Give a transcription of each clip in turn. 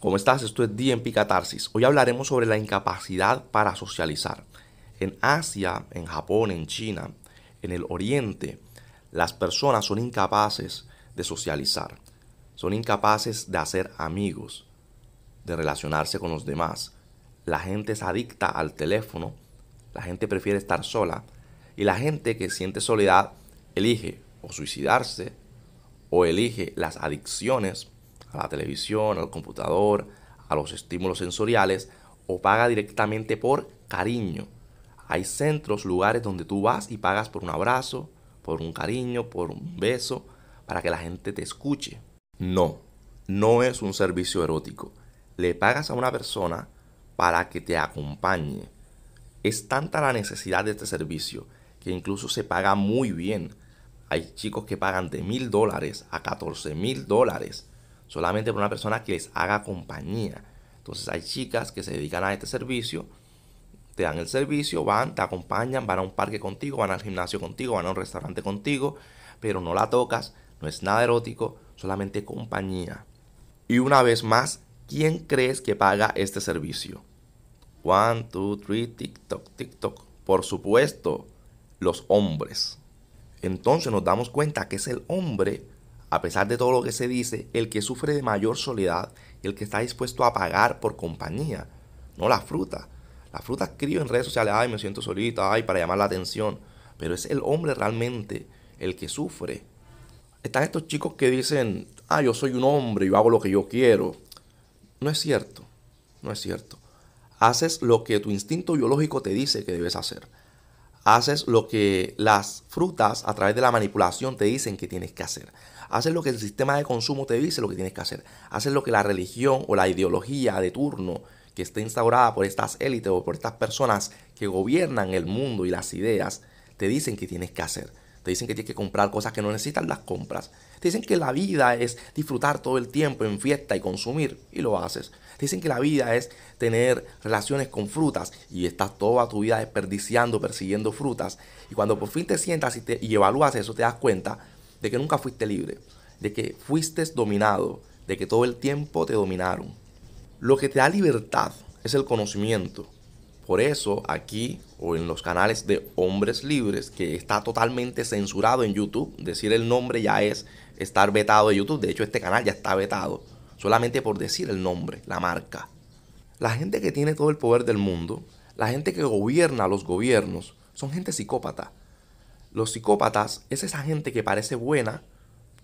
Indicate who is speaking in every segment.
Speaker 1: ¿Cómo estás? Esto es DMP Catarsis. Hoy hablaremos sobre la incapacidad para socializar. En Asia, en Japón, en China, en el Oriente, las personas son incapaces de socializar. Son incapaces de hacer amigos, de relacionarse con los demás. La gente es adicta al teléfono, la gente prefiere estar sola y la gente que siente soledad elige o suicidarse o elige las adicciones a la televisión, al computador, a los estímulos sensoriales o paga directamente por cariño. Hay centros, lugares donde tú vas y pagas por un abrazo, por un cariño, por un beso, para que la gente te escuche. No, no es un servicio erótico. Le pagas a una persona para que te acompañe. Es tanta la necesidad de este servicio que incluso se paga muy bien. Hay chicos que pagan de mil dólares a 14 mil dólares solamente por una persona que les haga compañía. Entonces hay chicas que se dedican a este servicio, te dan el servicio, van, te acompañan, van a un parque contigo, van al gimnasio contigo, van a un restaurante contigo, pero no la tocas, no es nada erótico, solamente compañía. Y una vez más, ¿quién crees que paga este servicio? One, two, three, TikTok, TikTok. Por supuesto, los hombres. Entonces nos damos cuenta que es el hombre a pesar de todo lo que se dice, el que sufre de mayor soledad, el que está dispuesto a pagar por compañía, no la fruta. La fruta escribe en redes sociales, ay, me siento solita, ay, para llamar la atención. Pero es el hombre realmente el que sufre. Están estos chicos que dicen, ah, yo soy un hombre yo hago lo que yo quiero. No es cierto, no es cierto. Haces lo que tu instinto biológico te dice que debes hacer. Haces lo que las frutas a través de la manipulación te dicen que tienes que hacer. Haces lo que el sistema de consumo te dice lo que tienes que hacer. Haces lo que la religión o la ideología de turno que está instaurada por estas élites o por estas personas que gobiernan el mundo y las ideas te dicen que tienes que hacer. Te dicen que tienes que comprar cosas que no necesitas, las compras. Te dicen que la vida es disfrutar todo el tiempo en fiesta y consumir y lo haces. Te dicen que la vida es tener relaciones con frutas y estás toda tu vida desperdiciando, persiguiendo frutas. Y cuando por fin te sientas y, te, y evalúas eso, te das cuenta de que nunca fuiste libre, de que fuiste dominado, de que todo el tiempo te dominaron. Lo que te da libertad es el conocimiento. Por eso aquí o en los canales de hombres libres, que está totalmente censurado en YouTube, decir el nombre ya es estar vetado de YouTube. De hecho, este canal ya está vetado, solamente por decir el nombre, la marca. La gente que tiene todo el poder del mundo, la gente que gobierna los gobiernos, son gente psicópata. Los psicópatas es esa gente que parece buena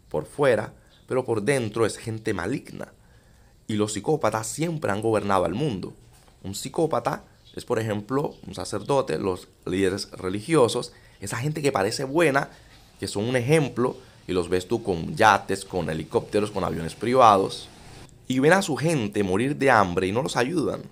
Speaker 1: por fuera, pero por dentro es gente maligna. Y los psicópatas siempre han gobernado al mundo. Un psicópata es, por ejemplo, un sacerdote, los líderes religiosos, esa gente que parece buena, que son un ejemplo, y los ves tú con yates, con helicópteros, con aviones privados, y ven a su gente morir de hambre y no los ayudan.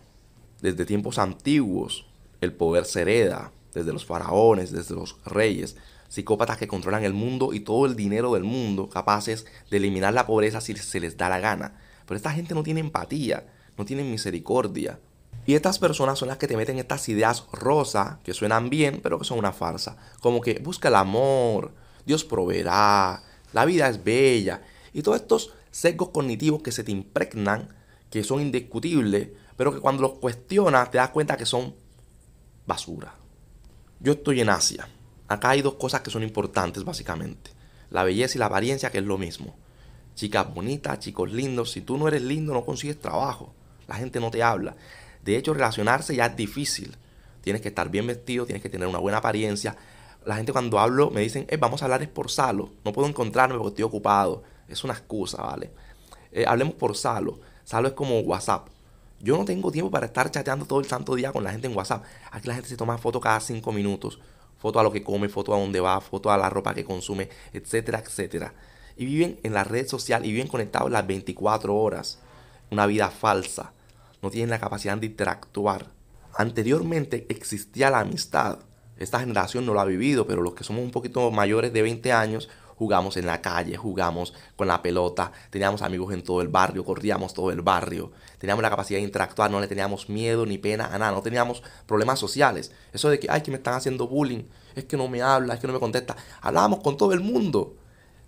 Speaker 1: Desde tiempos antiguos, el poder se hereda, desde los faraones, desde los reyes, psicópatas que controlan el mundo y todo el dinero del mundo, capaces de eliminar la pobreza si se les da la gana. Pero esta gente no tiene empatía, no tiene misericordia. Y estas personas son las que te meten estas ideas rosas, que suenan bien, pero que son una farsa. Como que busca el amor, Dios proveerá, la vida es bella. Y todos estos sesgos cognitivos que se te impregnan, que son indiscutibles, pero que cuando los cuestionas te das cuenta que son basura. Yo estoy en Asia. Acá hay dos cosas que son importantes básicamente. La belleza y la apariencia, que es lo mismo. Chicas bonitas, chicos lindos. Si tú no eres lindo, no consigues trabajo. La gente no te habla. De hecho, relacionarse ya es difícil. Tienes que estar bien vestido, tienes que tener una buena apariencia. La gente cuando hablo me dicen, eh, vamos a hablar es por Salo. No puedo encontrarme porque estoy ocupado. Es una excusa, ¿vale? Eh, hablemos por Salo. Salo es como WhatsApp. Yo no tengo tiempo para estar chateando todo el santo día con la gente en WhatsApp. Aquí la gente se toma fotos cada cinco minutos. Foto a lo que come, foto a dónde va, foto a la ropa que consume, etcétera, etcétera. Y viven en la red social y viven conectados las 24 horas. Una vida falsa. No tienen la capacidad de interactuar. Anteriormente existía la amistad. Esta generación no lo ha vivido, pero los que somos un poquito mayores de 20 años jugamos en la calle, jugamos con la pelota, teníamos amigos en todo el barrio, corríamos todo el barrio, teníamos la capacidad de interactuar, no le teníamos miedo ni pena a nada, no teníamos problemas sociales. Eso de que, ay, que me están haciendo bullying, es que no me habla, es que no me contesta. Hablábamos con todo el mundo.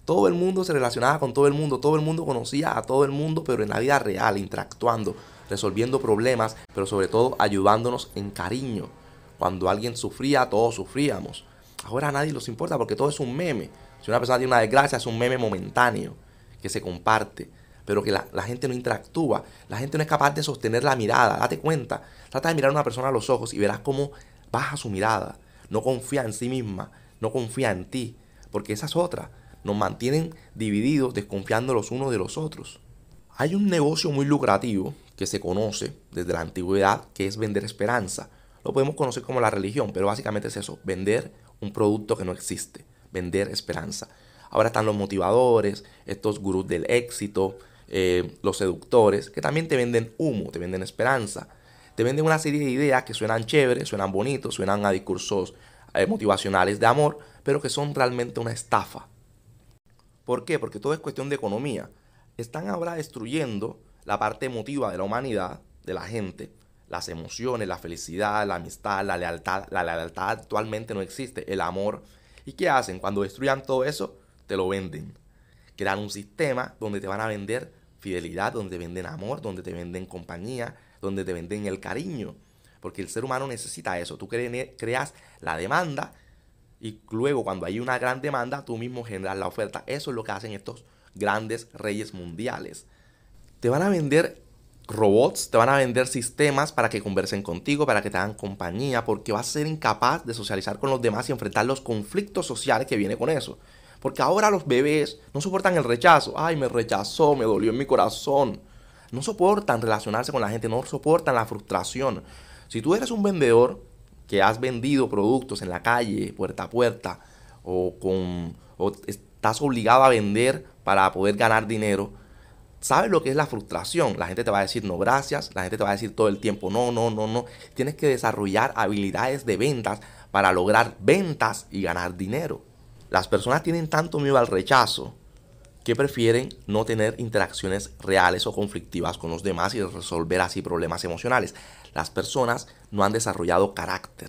Speaker 1: Todo el mundo se relacionaba con todo el mundo, todo el mundo conocía a todo el mundo, pero en la vida real, interactuando, resolviendo problemas, pero sobre todo ayudándonos en cariño. Cuando alguien sufría, todos sufríamos. Ahora a nadie nos importa porque todo es un meme. Si una persona tiene una desgracia, es un meme momentáneo que se comparte, pero que la, gente no interactúa. La gente no es capaz de sostener la mirada. Date cuenta. Trata de mirar a una persona a los ojos y verás cómo baja su mirada. No confía en sí misma, no confía en ti, porque esa es otra. Nos mantienen divididos, desconfiando los unos de los otros. Hay un negocio muy lucrativo que se conoce desde la antigüedad, que es vender esperanza. Lo podemos conocer como la religión, pero básicamente es eso, vender un producto que no existe vender esperanza. Ahora están los motivadores, estos gurús del éxito, eh, los seductores, que también te venden humo, te venden esperanza. Te venden una serie de ideas que suenan chéveres, suenan bonitos, suenan a discursos eh, motivacionales de amor, pero que son realmente una estafa. ¿Por qué? Porque todo es cuestión de economía. Están ahora destruyendo la parte emotiva de la humanidad, de la gente, las emociones, la felicidad, la amistad, la lealtad. La lealtad actualmente no existe. El amor ¿Y qué hacen? Cuando destruyan todo eso, te lo venden. Crean un sistema donde te van a vender fidelidad, donde te venden amor, donde te venden compañía, donde te venden el cariño. Porque el ser humano necesita eso. Tú creas la demanda y luego cuando hay una gran demanda, tú mismo generas la oferta. Eso es lo que hacen estos grandes reyes mundiales. Te van a vender robots, te van a vender sistemas para que conversen contigo, para que te hagan compañía, porque vas a ser incapaz de socializar con los demás y enfrentar los conflictos sociales que viene con eso. Porque ahora los bebés no soportan el rechazo. Ay, me rechazó, me dolió en mi corazón. No soportan relacionarse con la gente, no soportan la frustración. Si tú eres un vendedor que has vendido productos en la calle, puerta a puerta, o, con, o estás obligado a vender para poder ganar dinero, ¿Sabes lo que es la frustración? La gente te va a decir no gracias, la gente te va a decir todo el tiempo no, no, no, no. Tienes que desarrollar habilidades de ventas para lograr ventas y ganar dinero. Las personas tienen tanto miedo al rechazo que prefieren no tener interacciones reales o conflictivas con los demás y resolver así problemas emocionales. Las personas no han desarrollado carácter.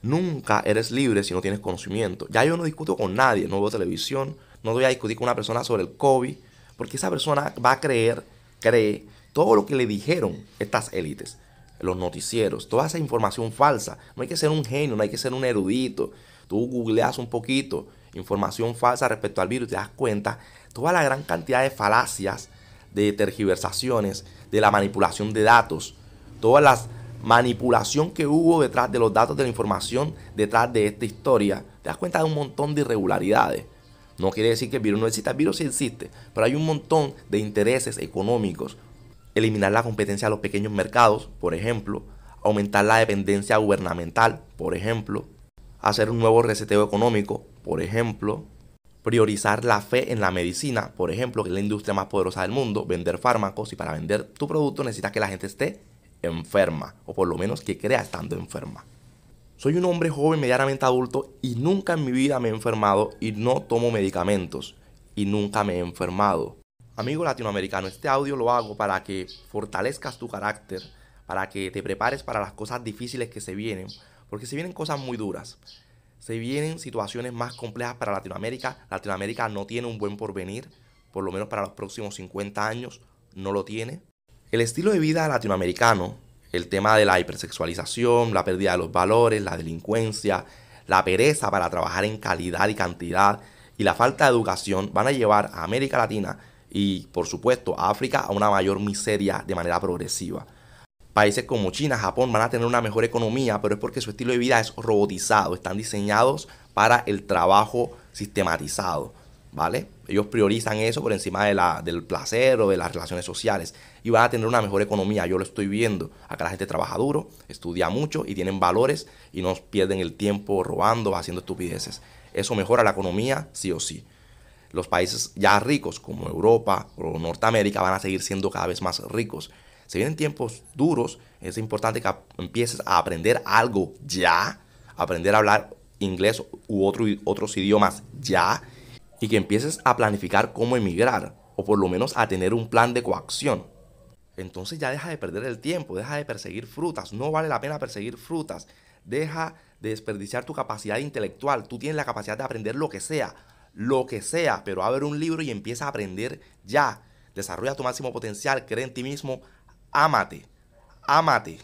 Speaker 1: Nunca eres libre si no tienes conocimiento. Ya yo no discuto con nadie, no veo televisión, no voy a discutir con una persona sobre el COVID porque esa persona va a creer, cree todo lo que le dijeron estas élites, los noticieros, toda esa información falsa. No hay que ser un genio, no hay que ser un erudito. Tú googleas un poquito información falsa respecto al virus y te das cuenta toda la gran cantidad de falacias, de tergiversaciones, de la manipulación de datos, toda la manipulación que hubo detrás de los datos de la información, detrás de esta historia. Te das cuenta de un montón de irregularidades. No quiere decir que el virus no exista, el virus sí existe, pero hay un montón de intereses económicos. Eliminar la competencia de los pequeños mercados, por ejemplo, aumentar la dependencia gubernamental, por ejemplo, hacer un nuevo reseteo económico, por ejemplo, priorizar la fe en la medicina, por ejemplo, que es la industria más poderosa del mundo, vender fármacos y para vender tu producto necesitas que la gente esté enferma, o por lo menos que crea estando enferma. Soy un hombre joven, medianamente adulto y nunca en mi vida me he enfermado y no tomo medicamentos y nunca me he enfermado. Amigo latinoamericano, este audio lo hago para que fortalezcas tu carácter, para que te prepares para las cosas difíciles que se vienen, porque se vienen cosas muy duras. Se vienen situaciones más complejas para Latinoamérica. Latinoamérica no tiene un buen porvenir, por lo menos para los próximos 50 años no lo tiene. El estilo de vida latinoamericano el tema de la hipersexualización, la pérdida de los valores, la delincuencia, la pereza para trabajar en calidad y cantidad y la falta de educación van a llevar a América Latina y por supuesto a África a una mayor miseria de manera progresiva. Países como China, Japón van a tener una mejor economía, pero es porque su estilo de vida es robotizado, están diseñados para el trabajo sistematizado. ¿Vale? Ellos priorizan eso por encima de la, del placer o de las relaciones sociales y van a tener una mejor economía. Yo lo estoy viendo. Acá la gente trabaja duro, estudia mucho y tienen valores y no pierden el tiempo robando, haciendo estupideces. Eso mejora la economía sí o sí. Los países ya ricos como Europa o Norteamérica van a seguir siendo cada vez más ricos. Se vienen tiempos duros, es importante que empieces a aprender algo ya, aprender a hablar inglés u otro, otros idiomas ya y que empieces a planificar cómo emigrar o por lo menos a tener un plan de coacción. Entonces ya deja de perder el tiempo, deja de perseguir frutas, no vale la pena perseguir frutas, deja de desperdiciar tu capacidad intelectual, tú tienes la capacidad de aprender lo que sea, lo que sea, pero abre un libro y empieza a aprender ya. Desarrolla tu máximo potencial, cree en ti mismo, ámate, ámate.